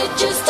it just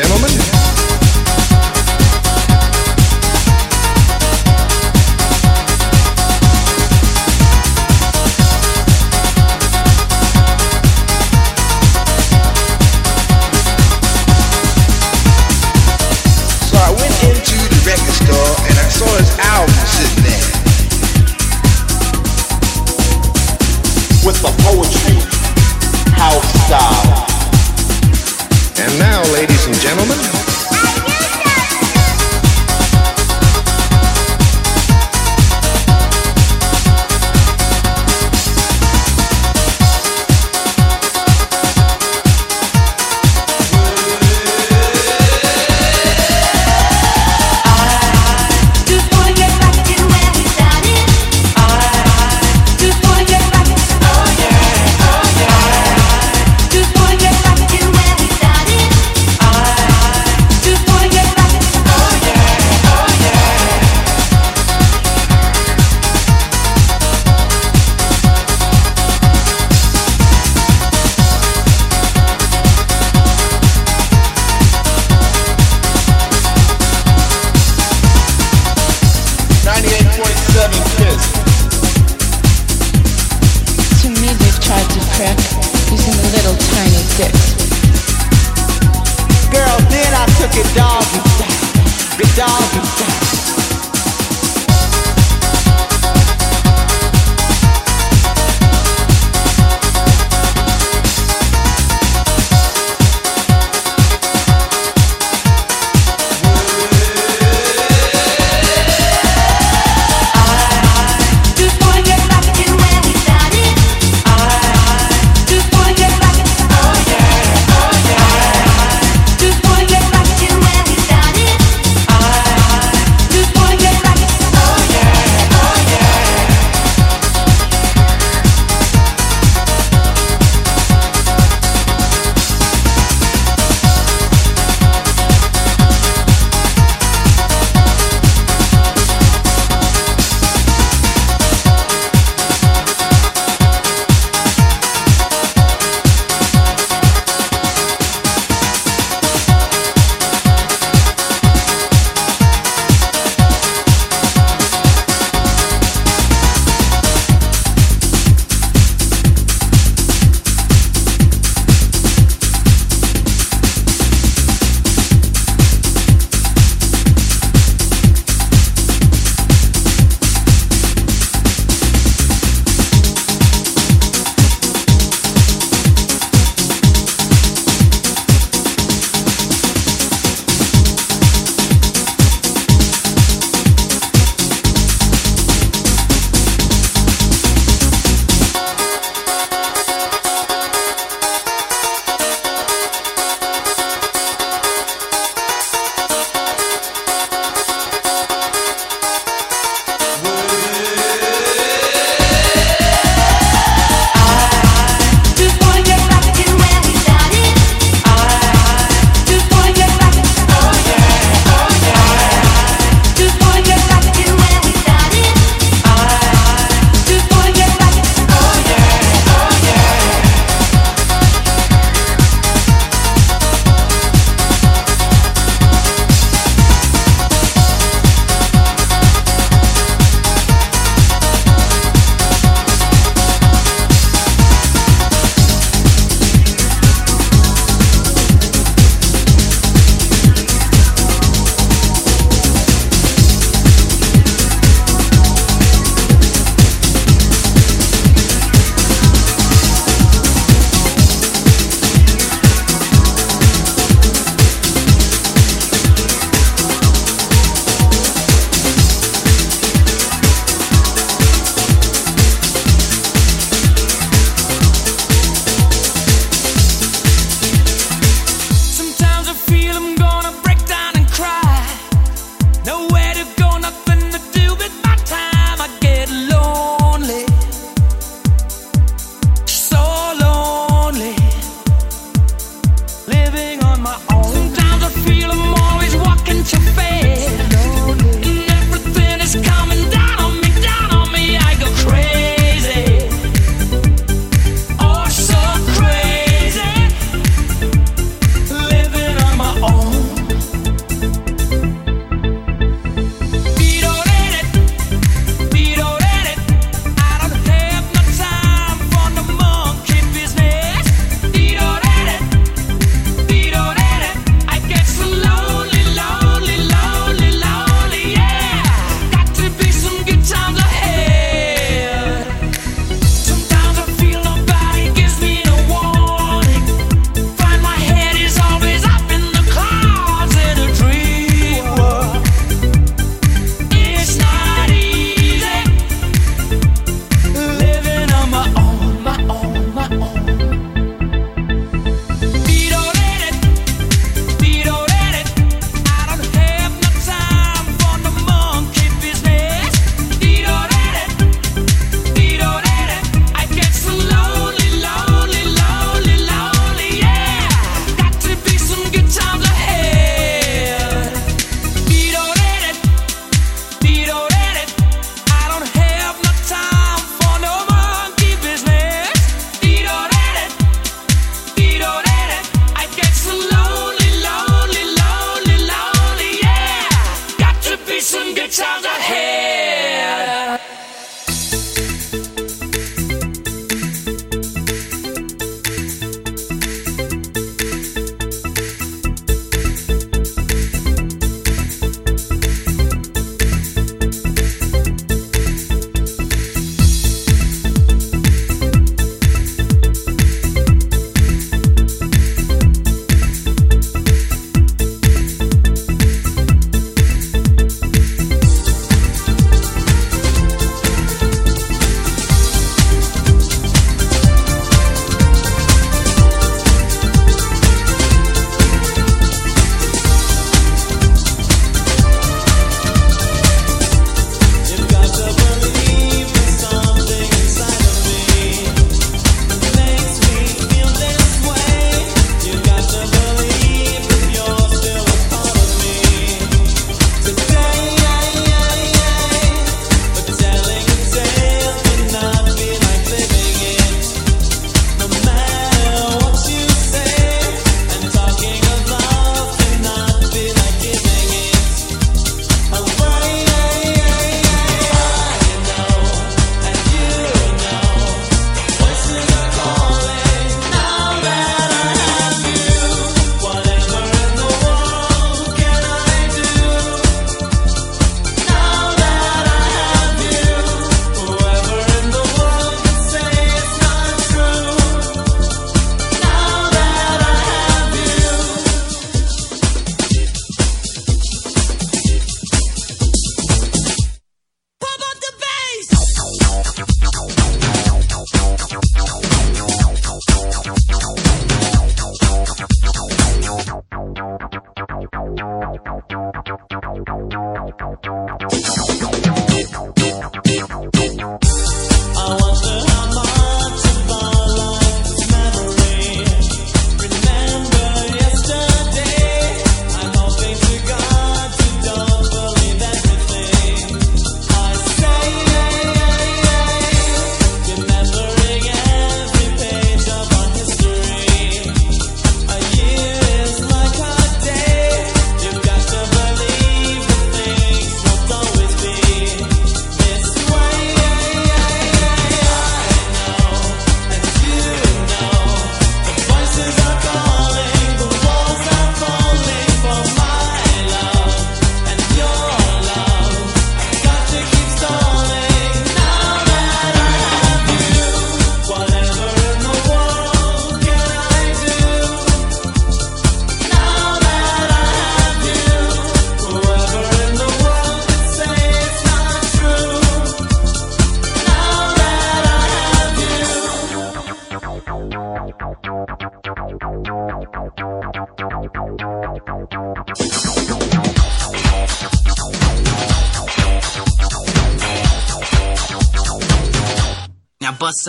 gentlemen.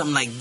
Something like